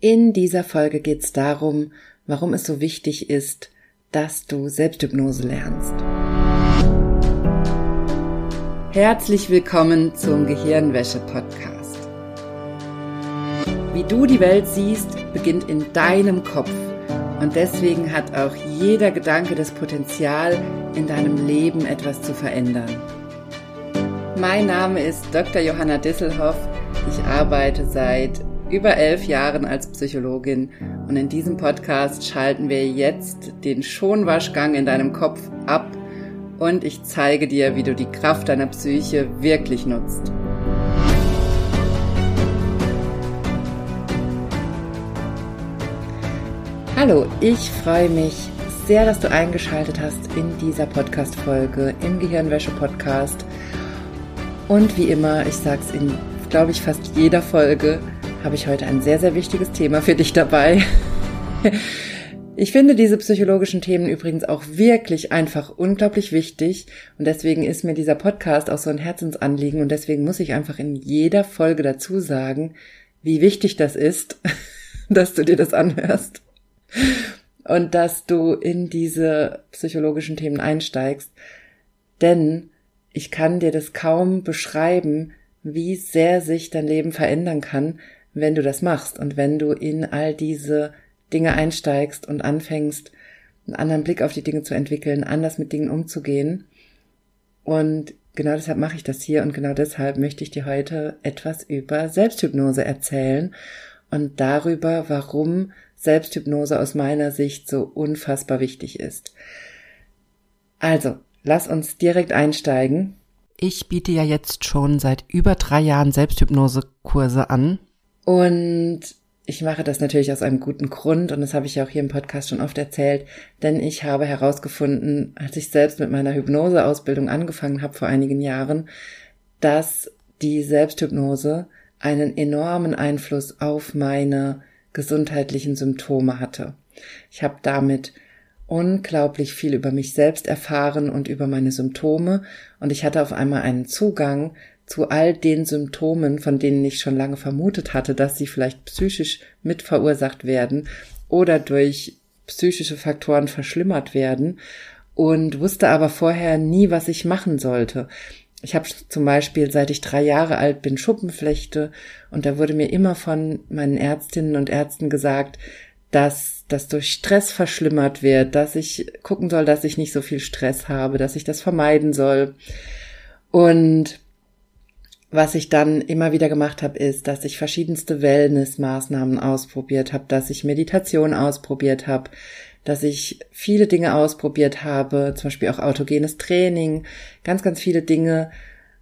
In dieser Folge geht es darum, warum es so wichtig ist, dass du Selbsthypnose lernst. Herzlich willkommen zum Gehirnwäsche-Podcast. Wie du die Welt siehst, beginnt in deinem Kopf. Und deswegen hat auch jeder Gedanke das Potenzial, in deinem Leben etwas zu verändern. Mein Name ist Dr. Johanna Disselhoff. Ich arbeite seit über elf Jahren als Psychologin und in diesem Podcast schalten wir jetzt den Schonwaschgang in deinem Kopf ab und ich zeige dir, wie du die Kraft deiner Psyche wirklich nutzt. Hallo, ich freue mich sehr, dass du eingeschaltet hast in dieser Podcast-Folge im Gehirnwäsche-Podcast. Und wie immer, ich sage es in, glaube ich, fast jeder Folge, habe ich heute ein sehr, sehr wichtiges Thema für dich dabei. Ich finde diese psychologischen Themen übrigens auch wirklich einfach unglaublich wichtig und deswegen ist mir dieser Podcast auch so ein Herzensanliegen und deswegen muss ich einfach in jeder Folge dazu sagen, wie wichtig das ist, dass du dir das anhörst und dass du in diese psychologischen Themen einsteigst, denn ich kann dir das kaum beschreiben, wie sehr sich dein Leben verändern kann, wenn du das machst und wenn du in all diese Dinge einsteigst und anfängst, einen anderen Blick auf die Dinge zu entwickeln, anders mit Dingen umzugehen. Und genau deshalb mache ich das hier und genau deshalb möchte ich dir heute etwas über Selbsthypnose erzählen und darüber, warum Selbsthypnose aus meiner Sicht so unfassbar wichtig ist. Also, lass uns direkt einsteigen. Ich biete ja jetzt schon seit über drei Jahren Selbsthypnosekurse an und ich mache das natürlich aus einem guten Grund und das habe ich ja auch hier im Podcast schon oft erzählt, denn ich habe herausgefunden, als ich selbst mit meiner Hypnoseausbildung angefangen habe vor einigen Jahren, dass die Selbsthypnose einen enormen Einfluss auf meine gesundheitlichen Symptome hatte. Ich habe damit unglaublich viel über mich selbst erfahren und über meine Symptome und ich hatte auf einmal einen Zugang zu all den Symptomen, von denen ich schon lange vermutet hatte, dass sie vielleicht psychisch mit verursacht werden oder durch psychische Faktoren verschlimmert werden und wusste aber vorher nie, was ich machen sollte. Ich habe zum Beispiel, seit ich drei Jahre alt bin, Schuppenflechte und da wurde mir immer von meinen Ärztinnen und Ärzten gesagt, dass das durch Stress verschlimmert wird, dass ich gucken soll, dass ich nicht so viel Stress habe, dass ich das vermeiden soll. Und was ich dann immer wieder gemacht habe, ist, dass ich verschiedenste Wellness-Maßnahmen ausprobiert habe, dass ich Meditation ausprobiert habe, dass ich viele Dinge ausprobiert habe, zum Beispiel auch autogenes Training, ganz, ganz viele Dinge,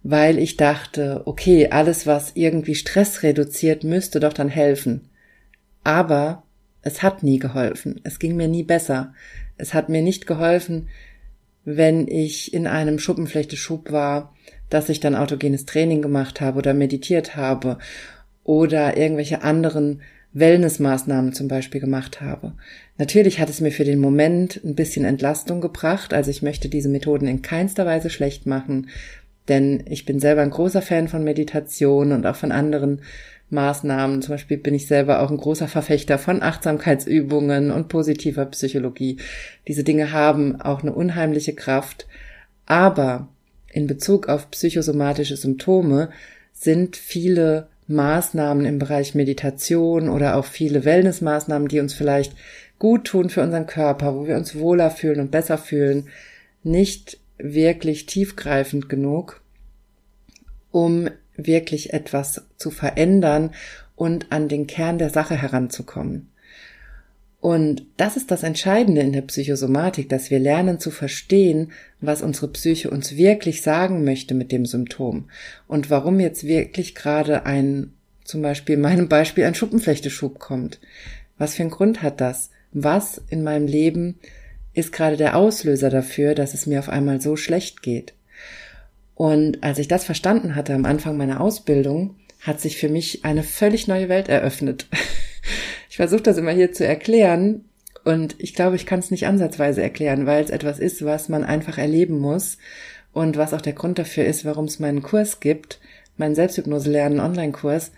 weil ich dachte, okay, alles, was irgendwie Stress reduziert, müsste doch dann helfen. Aber es hat nie geholfen. Es ging mir nie besser. Es hat mir nicht geholfen, wenn ich in einem Schuppenflechteschub war, dass ich dann autogenes Training gemacht habe oder meditiert habe oder irgendwelche anderen Wellnessmaßnahmen zum Beispiel gemacht habe. Natürlich hat es mir für den Moment ein bisschen Entlastung gebracht, also ich möchte diese Methoden in keinster Weise schlecht machen, denn ich bin selber ein großer Fan von Meditation und auch von anderen Maßnahmen. Zum Beispiel bin ich selber auch ein großer Verfechter von Achtsamkeitsübungen und positiver Psychologie. Diese Dinge haben auch eine unheimliche Kraft. Aber in Bezug auf psychosomatische Symptome sind viele Maßnahmen im Bereich Meditation oder auch viele Wellnessmaßnahmen, die uns vielleicht gut tun für unseren Körper, wo wir uns wohler fühlen und besser fühlen, nicht wirklich tiefgreifend genug, um wirklich etwas zu verändern und an den Kern der Sache heranzukommen. Und das ist das Entscheidende in der Psychosomatik, dass wir lernen zu verstehen, was unsere Psyche uns wirklich sagen möchte mit dem Symptom und warum jetzt wirklich gerade ein, zum Beispiel in meinem Beispiel ein Schuppenflechteschub kommt. Was für einen Grund hat das? Was in meinem Leben ist gerade der Auslöser dafür, dass es mir auf einmal so schlecht geht? Und als ich das verstanden hatte am Anfang meiner Ausbildung, hat sich für mich eine völlig neue Welt eröffnet. Ich versuche das immer hier zu erklären und ich glaube, ich kann es nicht ansatzweise erklären, weil es etwas ist, was man einfach erleben muss und was auch der Grund dafür ist, warum es meinen Kurs gibt, meinen Selbsthypnose lernen Online-Kurs,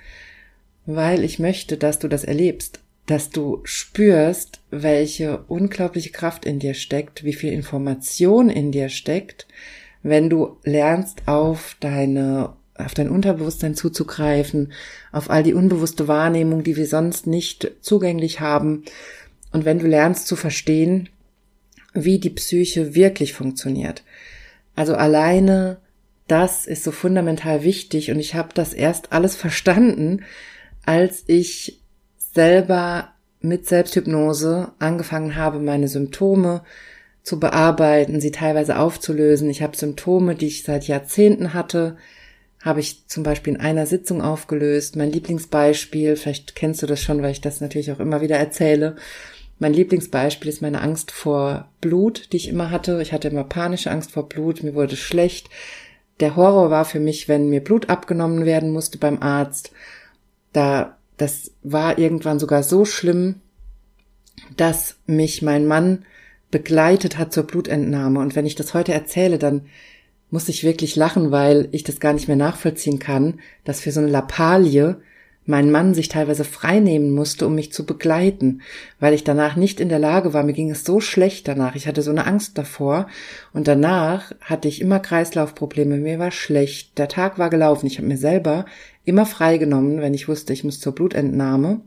weil ich möchte, dass du das erlebst dass du spürst, welche unglaubliche Kraft in dir steckt, wie viel Information in dir steckt, wenn du lernst, auf deine, auf dein Unterbewusstsein zuzugreifen, auf all die unbewusste Wahrnehmung, die wir sonst nicht zugänglich haben. Und wenn du lernst zu verstehen, wie die Psyche wirklich funktioniert. Also alleine das ist so fundamental wichtig und ich habe das erst alles verstanden, als ich selber mit Selbsthypnose angefangen habe, meine Symptome zu bearbeiten, sie teilweise aufzulösen. Ich habe Symptome, die ich seit Jahrzehnten hatte, habe ich zum Beispiel in einer Sitzung aufgelöst. Mein Lieblingsbeispiel, vielleicht kennst du das schon, weil ich das natürlich auch immer wieder erzähle. Mein Lieblingsbeispiel ist meine Angst vor Blut, die ich immer hatte. Ich hatte immer panische Angst vor Blut, mir wurde schlecht. Der Horror war für mich, wenn mir Blut abgenommen werden musste beim Arzt. Da, das war irgendwann sogar so schlimm, dass mich mein Mann begleitet hat zur Blutentnahme. Und wenn ich das heute erzähle, dann muss ich wirklich lachen, weil ich das gar nicht mehr nachvollziehen kann, dass für so eine Lappalie mein Mann sich teilweise freinehmen musste, um mich zu begleiten, weil ich danach nicht in der Lage war. Mir ging es so schlecht danach. Ich hatte so eine Angst davor. Und danach hatte ich immer Kreislaufprobleme. Mir war schlecht. Der Tag war gelaufen. Ich habe mir selber immer freigenommen, wenn ich wusste, ich muss zur Blutentnahme.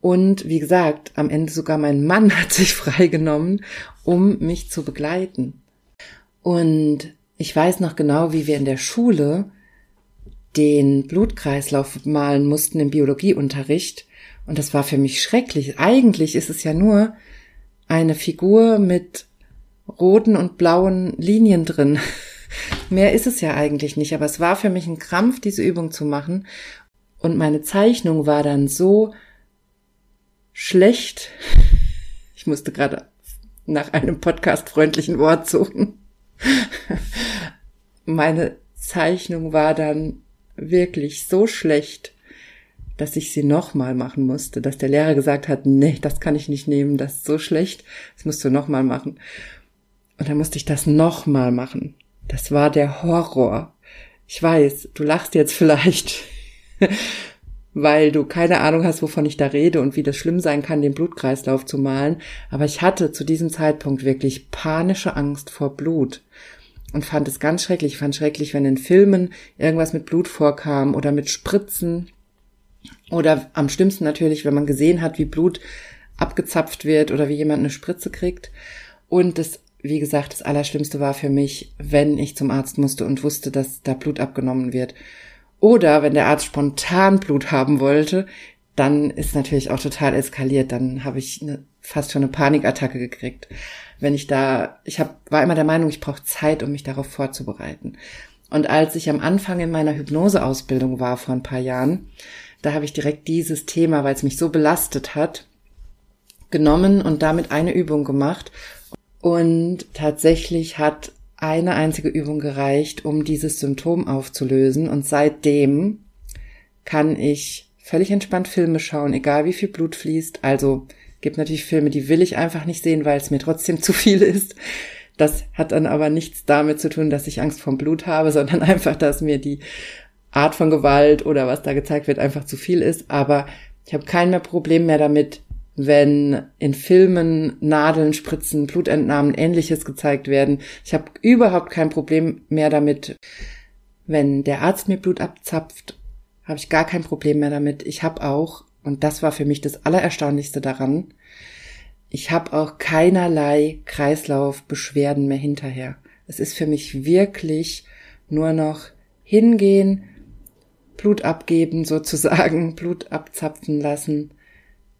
Und wie gesagt, am Ende sogar mein Mann hat sich freigenommen, um mich zu begleiten. Und ich weiß noch genau, wie wir in der Schule den Blutkreislauf malen mussten im Biologieunterricht. Und das war für mich schrecklich. Eigentlich ist es ja nur eine Figur mit roten und blauen Linien drin. Mehr ist es ja eigentlich nicht, aber es war für mich ein Krampf, diese Übung zu machen. Und meine Zeichnung war dann so schlecht. Ich musste gerade nach einem podcastfreundlichen Wort suchen. Meine Zeichnung war dann wirklich so schlecht, dass ich sie nochmal machen musste, dass der Lehrer gesagt hat, nee, das kann ich nicht nehmen, das ist so schlecht, das musst du nochmal machen. Und dann musste ich das nochmal machen. Das war der Horror. Ich weiß, du lachst jetzt vielleicht, weil du keine Ahnung hast, wovon ich da rede und wie das schlimm sein kann, den Blutkreislauf zu malen. Aber ich hatte zu diesem Zeitpunkt wirklich panische Angst vor Blut und fand es ganz schrecklich. Ich fand schrecklich, wenn in Filmen irgendwas mit Blut vorkam oder mit Spritzen oder am schlimmsten natürlich, wenn man gesehen hat, wie Blut abgezapft wird oder wie jemand eine Spritze kriegt. Und das, wie gesagt, das Allerschlimmste war für mich, wenn ich zum Arzt musste und wusste, dass da Blut abgenommen wird. Oder wenn der Arzt spontan Blut haben wollte, dann ist natürlich auch total eskaliert. Dann habe ich eine, fast schon eine Panikattacke gekriegt wenn ich da, ich hab, war immer der Meinung, ich brauche Zeit, um mich darauf vorzubereiten. Und als ich am Anfang in meiner Hypnoseausbildung war vor ein paar Jahren, da habe ich direkt dieses Thema, weil es mich so belastet hat, genommen und damit eine Übung gemacht. Und tatsächlich hat eine einzige Übung gereicht, um dieses Symptom aufzulösen. Und seitdem kann ich völlig entspannt Filme schauen, egal wie viel Blut fließt. Also Gibt natürlich Filme, die will ich einfach nicht sehen, weil es mir trotzdem zu viel ist. Das hat dann aber nichts damit zu tun, dass ich Angst vom Blut habe, sondern einfach, dass mir die Art von Gewalt oder was da gezeigt wird einfach zu viel ist. Aber ich habe kein mehr Problem mehr damit, wenn in Filmen Nadeln, Spritzen, Blutentnahmen, ähnliches gezeigt werden. Ich habe überhaupt kein Problem mehr damit, wenn der Arzt mir Blut abzapft, habe ich gar kein Problem mehr damit. Ich habe auch und das war für mich das Allererstaunlichste daran, ich habe auch keinerlei Kreislaufbeschwerden mehr hinterher. Es ist für mich wirklich nur noch hingehen, Blut abgeben sozusagen, Blut abzapfen lassen,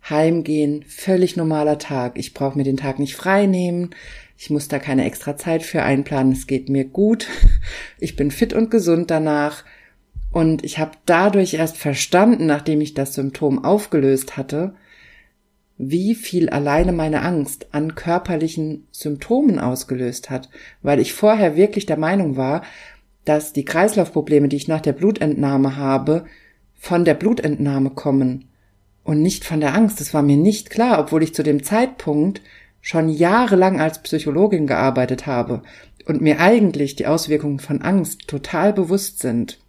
heimgehen, völlig normaler Tag. Ich brauche mir den Tag nicht frei nehmen, ich muss da keine extra Zeit für einplanen, es geht mir gut, ich bin fit und gesund danach und ich habe dadurch erst verstanden, nachdem ich das Symptom aufgelöst hatte, wie viel alleine meine Angst an körperlichen Symptomen ausgelöst hat, weil ich vorher wirklich der Meinung war, dass die Kreislaufprobleme, die ich nach der Blutentnahme habe, von der Blutentnahme kommen und nicht von der Angst. Das war mir nicht klar, obwohl ich zu dem Zeitpunkt schon jahrelang als Psychologin gearbeitet habe und mir eigentlich die Auswirkungen von Angst total bewusst sind.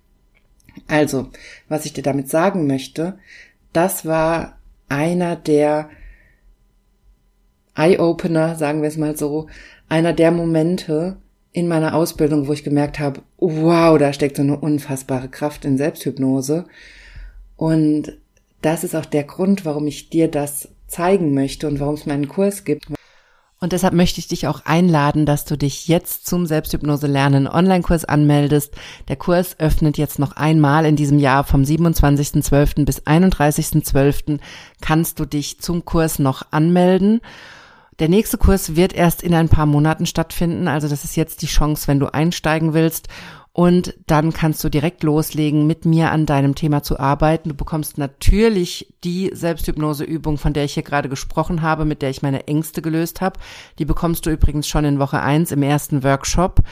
Also, was ich dir damit sagen möchte, das war einer der Eye-Opener, sagen wir es mal so, einer der Momente in meiner Ausbildung, wo ich gemerkt habe, wow, da steckt so eine unfassbare Kraft in Selbsthypnose. Und das ist auch der Grund, warum ich dir das zeigen möchte und warum es meinen Kurs gibt. Und deshalb möchte ich dich auch einladen, dass du dich jetzt zum Selbsthypnose lernen Online-Kurs anmeldest. Der Kurs öffnet jetzt noch einmal in diesem Jahr vom 27.12. bis 31.12. kannst du dich zum Kurs noch anmelden. Der nächste Kurs wird erst in ein paar Monaten stattfinden, also das ist jetzt die Chance, wenn du einsteigen willst. Und dann kannst du direkt loslegen, mit mir an deinem Thema zu arbeiten. Du bekommst natürlich die Selbsthypnoseübung, von der ich hier gerade gesprochen habe, mit der ich meine Ängste gelöst habe. Die bekommst du übrigens schon in Woche eins im ersten Workshop.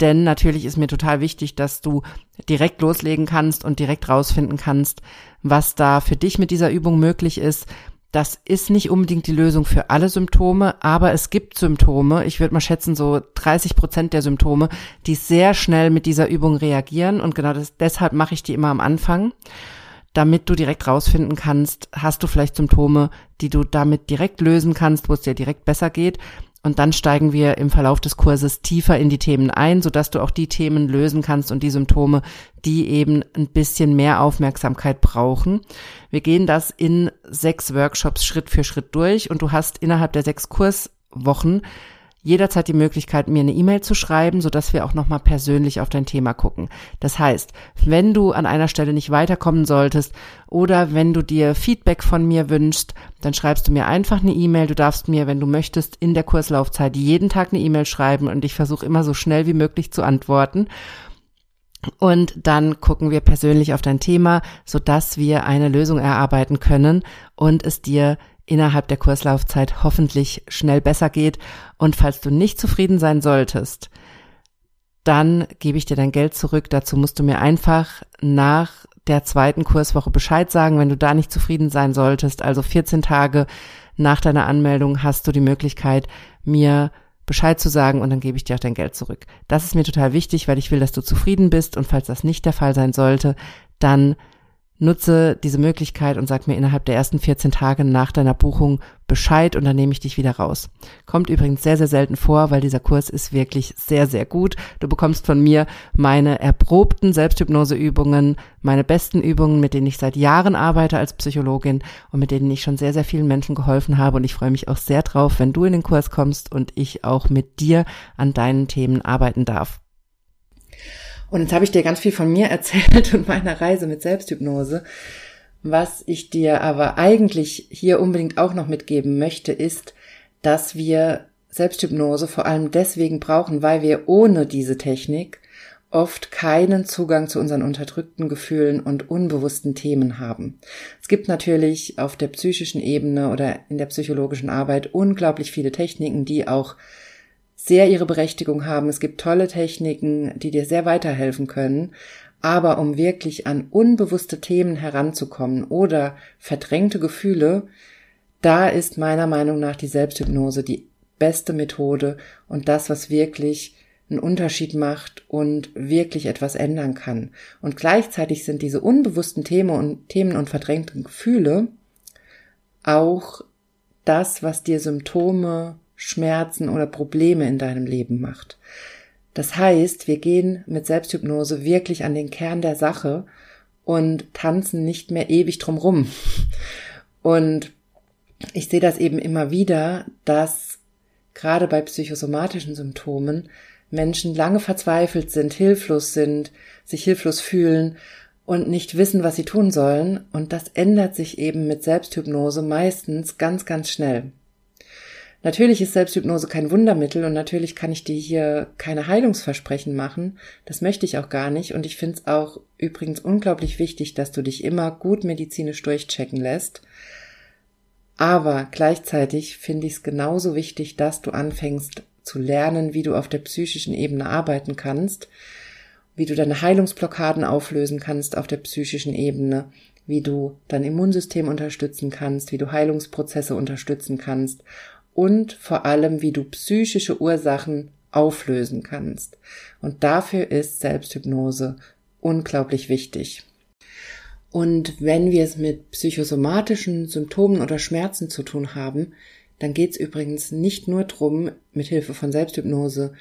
Denn natürlich ist mir total wichtig, dass du direkt loslegen kannst und direkt rausfinden kannst, was da für dich mit dieser Übung möglich ist das ist nicht unbedingt die Lösung für alle Symptome, aber es gibt Symptome, ich würde mal schätzen so 30 Prozent der Symptome, die sehr schnell mit dieser Übung reagieren. Und genau das, deshalb mache ich die immer am Anfang, damit du direkt rausfinden kannst, hast du vielleicht Symptome, die du damit direkt lösen kannst, wo es dir direkt besser geht und dann steigen wir im Verlauf des Kurses tiefer in die Themen ein, sodass du auch die Themen lösen kannst und die Symptome, die eben ein bisschen mehr Aufmerksamkeit brauchen. Wir gehen das in sechs Workshops Schritt für Schritt durch und du hast innerhalb der sechs Kurswochen jederzeit die Möglichkeit, mir eine E-Mail zu schreiben, sodass wir auch nochmal persönlich auf dein Thema gucken. Das heißt, wenn du an einer Stelle nicht weiterkommen solltest oder wenn du dir Feedback von mir wünschst, dann schreibst du mir einfach eine E-Mail. Du darfst mir, wenn du möchtest, in der Kurslaufzeit jeden Tag eine E-Mail schreiben und ich versuche immer so schnell wie möglich zu antworten. Und dann gucken wir persönlich auf dein Thema, sodass wir eine Lösung erarbeiten können und es dir innerhalb der Kurslaufzeit hoffentlich schnell besser geht. Und falls du nicht zufrieden sein solltest, dann gebe ich dir dein Geld zurück. Dazu musst du mir einfach nach der zweiten Kurswoche Bescheid sagen, wenn du da nicht zufrieden sein solltest. Also 14 Tage nach deiner Anmeldung hast du die Möglichkeit, mir Bescheid zu sagen und dann gebe ich dir auch dein Geld zurück. Das ist mir total wichtig, weil ich will, dass du zufrieden bist und falls das nicht der Fall sein sollte, dann nutze diese Möglichkeit und sag mir innerhalb der ersten 14 Tage nach deiner Buchung Bescheid und dann nehme ich dich wieder raus. Kommt übrigens sehr, sehr selten vor, weil dieser Kurs ist wirklich sehr, sehr gut. Du bekommst von mir meine erprobten Selbsthypnoseübungen, meine besten Übungen, mit denen ich seit Jahren arbeite als Psychologin und mit denen ich schon sehr, sehr vielen Menschen geholfen habe und ich freue mich auch sehr drauf, wenn du in den Kurs kommst und ich auch mit dir an deinen Themen arbeiten darf. Und jetzt habe ich dir ganz viel von mir erzählt und meiner Reise mit Selbsthypnose. Was ich dir aber eigentlich hier unbedingt auch noch mitgeben möchte, ist, dass wir Selbsthypnose vor allem deswegen brauchen, weil wir ohne diese Technik oft keinen Zugang zu unseren unterdrückten Gefühlen und unbewussten Themen haben. Es gibt natürlich auf der psychischen Ebene oder in der psychologischen Arbeit unglaublich viele Techniken, die auch sehr ihre Berechtigung haben. Es gibt tolle Techniken, die dir sehr weiterhelfen können. Aber um wirklich an unbewusste Themen heranzukommen oder verdrängte Gefühle, da ist meiner Meinung nach die Selbsthypnose die beste Methode und das, was wirklich einen Unterschied macht und wirklich etwas ändern kann. Und gleichzeitig sind diese unbewussten Themen und Themen und verdrängten Gefühle auch das, was dir Symptome Schmerzen oder Probleme in deinem Leben macht. Das heißt, wir gehen mit Selbsthypnose wirklich an den Kern der Sache und tanzen nicht mehr ewig drumrum. Und ich sehe das eben immer wieder, dass gerade bei psychosomatischen Symptomen Menschen lange verzweifelt sind, hilflos sind, sich hilflos fühlen und nicht wissen, was sie tun sollen. Und das ändert sich eben mit Selbsthypnose meistens ganz, ganz schnell. Natürlich ist Selbsthypnose kein Wundermittel und natürlich kann ich dir hier keine Heilungsversprechen machen. Das möchte ich auch gar nicht. Und ich finde es auch übrigens unglaublich wichtig, dass du dich immer gut medizinisch durchchecken lässt. Aber gleichzeitig finde ich es genauso wichtig, dass du anfängst zu lernen, wie du auf der psychischen Ebene arbeiten kannst, wie du deine Heilungsblockaden auflösen kannst auf der psychischen Ebene, wie du dein Immunsystem unterstützen kannst, wie du Heilungsprozesse unterstützen kannst und vor allem, wie du psychische Ursachen auflösen kannst. Und dafür ist Selbsthypnose unglaublich wichtig. Und wenn wir es mit psychosomatischen Symptomen oder Schmerzen zu tun haben, dann geht es übrigens nicht nur drum, mit Hilfe von Selbsthypnose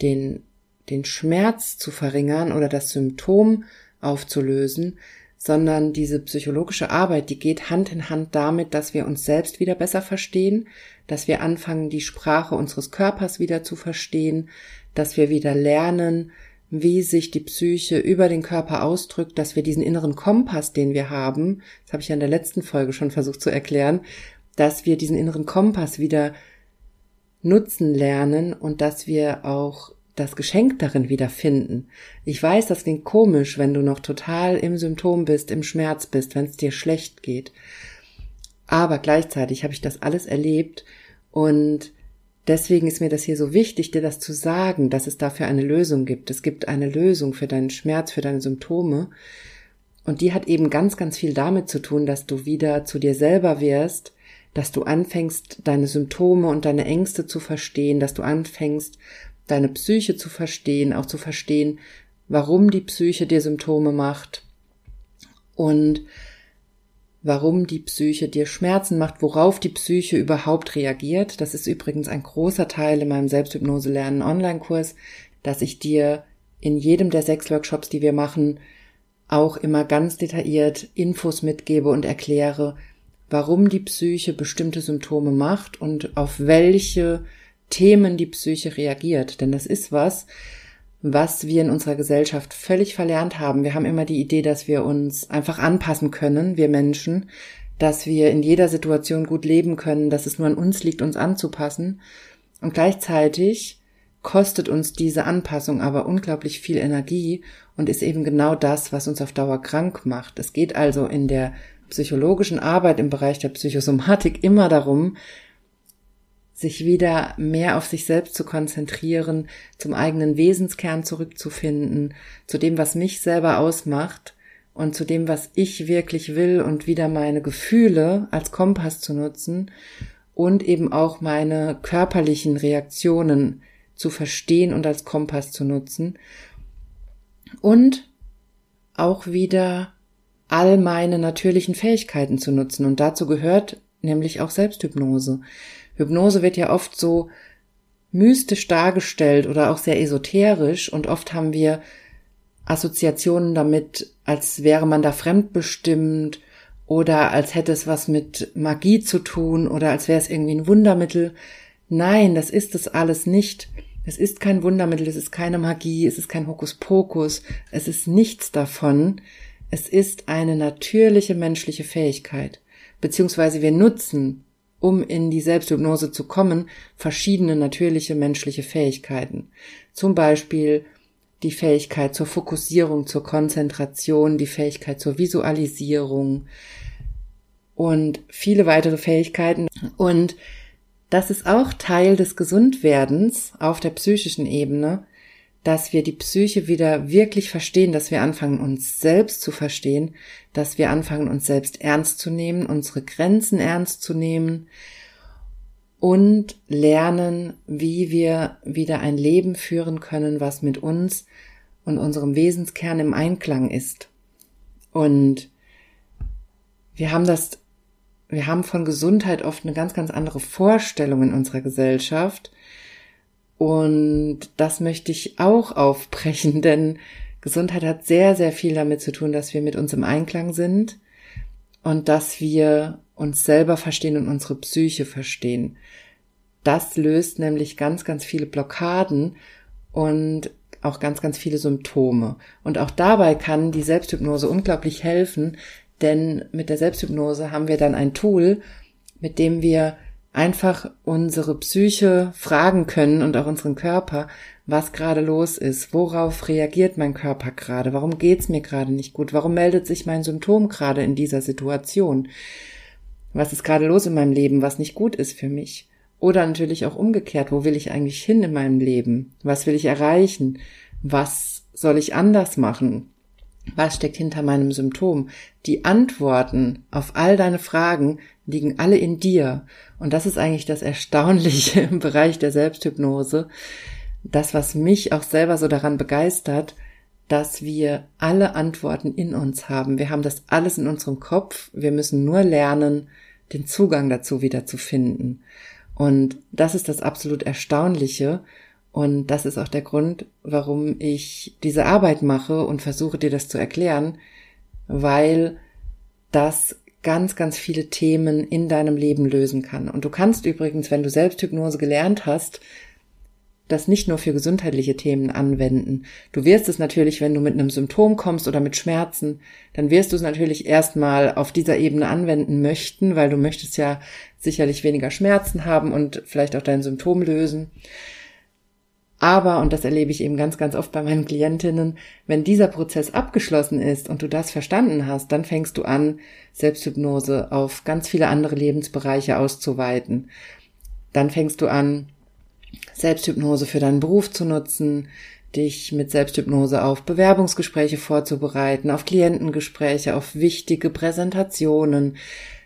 den, den Schmerz zu verringern oder das Symptom aufzulösen, sondern diese psychologische Arbeit, die geht Hand in Hand damit, dass wir uns selbst wieder besser verstehen, dass wir anfangen, die Sprache unseres Körpers wieder zu verstehen, dass wir wieder lernen, wie sich die Psyche über den Körper ausdrückt, dass wir diesen inneren Kompass, den wir haben, das habe ich ja in der letzten Folge schon versucht zu erklären, dass wir diesen inneren Kompass wieder nutzen lernen und dass wir auch das Geschenk darin wieder finden. Ich weiß, das klingt komisch, wenn du noch total im Symptom bist, im Schmerz bist, wenn es dir schlecht geht. Aber gleichzeitig habe ich das alles erlebt und Deswegen ist mir das hier so wichtig, dir das zu sagen, dass es dafür eine Lösung gibt. Es gibt eine Lösung für deinen Schmerz, für deine Symptome. Und die hat eben ganz, ganz viel damit zu tun, dass du wieder zu dir selber wirst, dass du anfängst, deine Symptome und deine Ängste zu verstehen, dass du anfängst, deine Psyche zu verstehen, auch zu verstehen, warum die Psyche dir Symptome macht und warum die Psyche dir Schmerzen macht, worauf die Psyche überhaupt reagiert. Das ist übrigens ein großer Teil in meinem Selbsthypnose lernen Online-Kurs, dass ich dir in jedem der sechs Workshops, die wir machen, auch immer ganz detailliert Infos mitgebe und erkläre, warum die Psyche bestimmte Symptome macht und auf welche Themen die Psyche reagiert. Denn das ist was, was wir in unserer Gesellschaft völlig verlernt haben. Wir haben immer die Idee, dass wir uns einfach anpassen können, wir Menschen, dass wir in jeder Situation gut leben können, dass es nur an uns liegt, uns anzupassen. Und gleichzeitig kostet uns diese Anpassung aber unglaublich viel Energie und ist eben genau das, was uns auf Dauer krank macht. Es geht also in der psychologischen Arbeit im Bereich der Psychosomatik immer darum, sich wieder mehr auf sich selbst zu konzentrieren, zum eigenen Wesenskern zurückzufinden, zu dem, was mich selber ausmacht und zu dem, was ich wirklich will und wieder meine Gefühle als Kompass zu nutzen und eben auch meine körperlichen Reaktionen zu verstehen und als Kompass zu nutzen und auch wieder all meine natürlichen Fähigkeiten zu nutzen und dazu gehört nämlich auch Selbsthypnose. Hypnose wird ja oft so mystisch dargestellt oder auch sehr esoterisch und oft haben wir Assoziationen damit, als wäre man da fremdbestimmt oder als hätte es was mit Magie zu tun oder als wäre es irgendwie ein Wundermittel. Nein, das ist es alles nicht. Es ist kein Wundermittel, es ist keine Magie, es ist kein Hokuspokus, es ist nichts davon. Es ist eine natürliche menschliche Fähigkeit. Beziehungsweise wir nutzen um in die Selbsthypnose zu kommen, verschiedene natürliche menschliche Fähigkeiten. Zum Beispiel die Fähigkeit zur Fokussierung, zur Konzentration, die Fähigkeit zur Visualisierung und viele weitere Fähigkeiten. Und das ist auch Teil des Gesundwerdens auf der psychischen Ebene, dass wir die Psyche wieder wirklich verstehen, dass wir anfangen, uns selbst zu verstehen, dass wir anfangen, uns selbst ernst zu nehmen, unsere Grenzen ernst zu nehmen und lernen, wie wir wieder ein Leben führen können, was mit uns und unserem Wesenskern im Einklang ist. Und wir haben das, wir haben von Gesundheit oft eine ganz, ganz andere Vorstellung in unserer Gesellschaft und das möchte ich auch aufbrechen, denn Gesundheit hat sehr, sehr viel damit zu tun, dass wir mit uns im Einklang sind und dass wir uns selber verstehen und unsere Psyche verstehen. Das löst nämlich ganz, ganz viele Blockaden und auch ganz, ganz viele Symptome. Und auch dabei kann die Selbsthypnose unglaublich helfen, denn mit der Selbsthypnose haben wir dann ein Tool, mit dem wir einfach unsere Psyche fragen können und auch unseren Körper, was gerade los ist, worauf reagiert mein Körper gerade, warum geht's mir gerade nicht gut, warum meldet sich mein Symptom gerade in dieser Situation, was ist gerade los in meinem Leben, was nicht gut ist für mich. Oder natürlich auch umgekehrt, wo will ich eigentlich hin in meinem Leben, was will ich erreichen, was soll ich anders machen, was steckt hinter meinem Symptom. Die Antworten auf all deine Fragen liegen alle in dir. Und das ist eigentlich das Erstaunliche im Bereich der Selbsthypnose. Das, was mich auch selber so daran begeistert, dass wir alle Antworten in uns haben. Wir haben das alles in unserem Kopf. Wir müssen nur lernen, den Zugang dazu wieder zu finden. Und das ist das absolut Erstaunliche. Und das ist auch der Grund, warum ich diese Arbeit mache und versuche dir das zu erklären, weil das ganz, ganz viele Themen in deinem Leben lösen kann. Und du kannst übrigens, wenn du Selbsthypnose gelernt hast, das nicht nur für gesundheitliche Themen anwenden. Du wirst es natürlich, wenn du mit einem Symptom kommst oder mit Schmerzen, dann wirst du es natürlich erstmal auf dieser Ebene anwenden möchten, weil du möchtest ja sicherlich weniger Schmerzen haben und vielleicht auch dein Symptom lösen. Aber, und das erlebe ich eben ganz, ganz oft bei meinen Klientinnen, wenn dieser Prozess abgeschlossen ist und du das verstanden hast, dann fängst du an, Selbsthypnose auf ganz viele andere Lebensbereiche auszuweiten. Dann fängst du an, Selbsthypnose für deinen Beruf zu nutzen, dich mit Selbsthypnose auf Bewerbungsgespräche vorzubereiten, auf Klientengespräche, auf wichtige Präsentationen.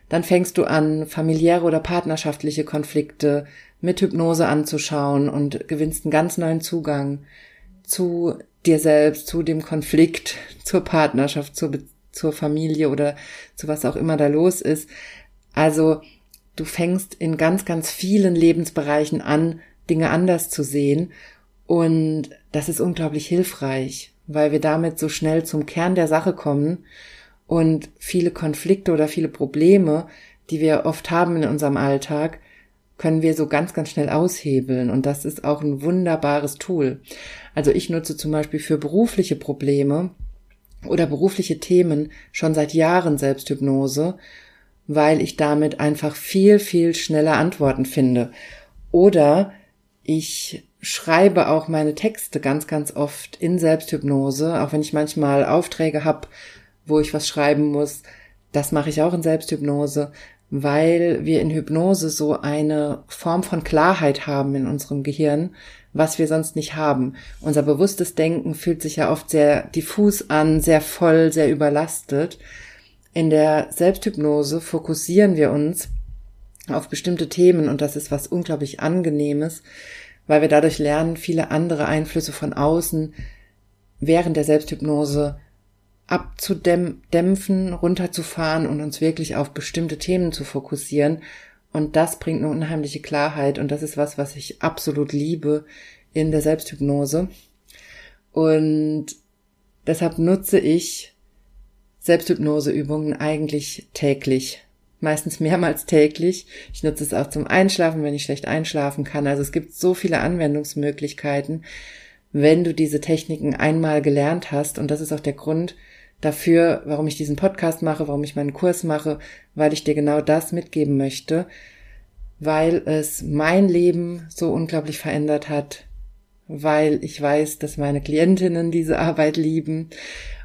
Dann fängst du an, familiäre oder partnerschaftliche Konflikte mit Hypnose anzuschauen und gewinnst einen ganz neuen Zugang zu dir selbst, zu dem Konflikt, zur Partnerschaft, zur, zur Familie oder zu was auch immer da los ist. Also du fängst in ganz, ganz vielen Lebensbereichen an, Dinge anders zu sehen. Und das ist unglaublich hilfreich, weil wir damit so schnell zum Kern der Sache kommen und viele Konflikte oder viele Probleme, die wir oft haben in unserem Alltag, können wir so ganz, ganz schnell aushebeln. Und das ist auch ein wunderbares Tool. Also ich nutze zum Beispiel für berufliche Probleme oder berufliche Themen schon seit Jahren Selbsthypnose, weil ich damit einfach viel, viel schneller Antworten finde. Oder ich schreibe auch meine Texte ganz, ganz oft in Selbsthypnose, auch wenn ich manchmal Aufträge habe, wo ich was schreiben muss. Das mache ich auch in Selbsthypnose, weil wir in Hypnose so eine Form von Klarheit haben in unserem Gehirn, was wir sonst nicht haben. Unser bewusstes Denken fühlt sich ja oft sehr diffus an, sehr voll, sehr überlastet. In der Selbsthypnose fokussieren wir uns auf bestimmte Themen und das ist was unglaublich angenehmes, weil wir dadurch lernen, viele andere Einflüsse von außen während der Selbsthypnose abzudämpfen, runterzufahren und uns wirklich auf bestimmte Themen zu fokussieren. Und das bringt eine unheimliche Klarheit und das ist was, was ich absolut liebe in der Selbsthypnose. Und deshalb nutze ich Selbsthypnoseübungen eigentlich täglich meistens mehrmals täglich. Ich nutze es auch zum Einschlafen, wenn ich schlecht einschlafen kann. Also es gibt so viele Anwendungsmöglichkeiten, wenn du diese Techniken einmal gelernt hast. Und das ist auch der Grund dafür, warum ich diesen Podcast mache, warum ich meinen Kurs mache, weil ich dir genau das mitgeben möchte, weil es mein Leben so unglaublich verändert hat, weil ich weiß, dass meine Klientinnen diese Arbeit lieben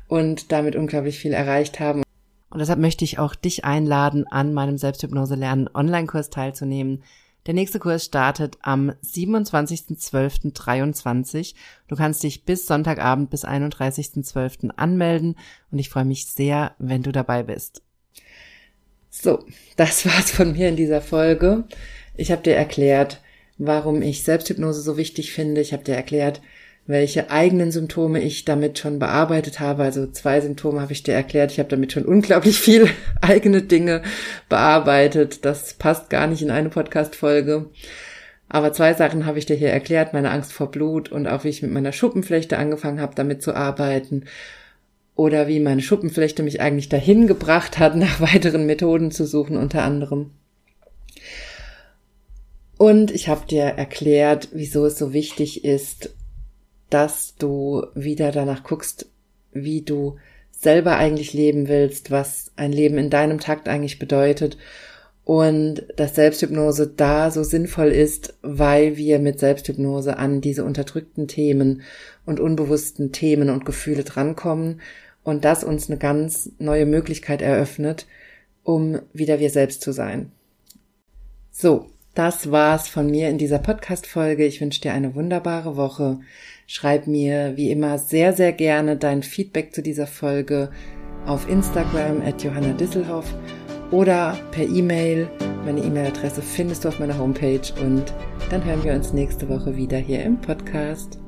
und damit unglaublich viel erreicht haben. Und deshalb möchte ich auch dich einladen, an meinem Selbsthypnose lernen Online-Kurs teilzunehmen. Der nächste Kurs startet am 27.12.23. Du kannst dich bis Sonntagabend bis 31.12. anmelden und ich freue mich sehr, wenn du dabei bist. So, das war's von mir in dieser Folge. Ich habe dir erklärt, warum ich Selbsthypnose so wichtig finde. Ich habe dir erklärt, welche eigenen Symptome ich damit schon bearbeitet habe. Also zwei Symptome habe ich dir erklärt. Ich habe damit schon unglaublich viel eigene Dinge bearbeitet. Das passt gar nicht in eine Podcast-Folge. Aber zwei Sachen habe ich dir hier erklärt. Meine Angst vor Blut und auch wie ich mit meiner Schuppenflechte angefangen habe, damit zu arbeiten. Oder wie meine Schuppenflechte mich eigentlich dahin gebracht hat, nach weiteren Methoden zu suchen, unter anderem. Und ich habe dir erklärt, wieso es so wichtig ist, dass du wieder danach guckst, wie du selber eigentlich leben willst, was ein Leben in deinem Takt eigentlich bedeutet und dass Selbsthypnose da so sinnvoll ist, weil wir mit Selbsthypnose an diese unterdrückten Themen und unbewussten Themen und Gefühle drankommen und das uns eine ganz neue Möglichkeit eröffnet, um wieder wir selbst zu sein. So, das war's von mir in dieser Podcast-Folge. Ich wünsche dir eine wunderbare Woche. Schreib mir wie immer sehr, sehr gerne dein Feedback zu dieser Folge auf Instagram at Johanna Disselhoff oder per E-Mail. Meine E-Mail-Adresse findest du auf meiner Homepage und dann hören wir uns nächste Woche wieder hier im Podcast.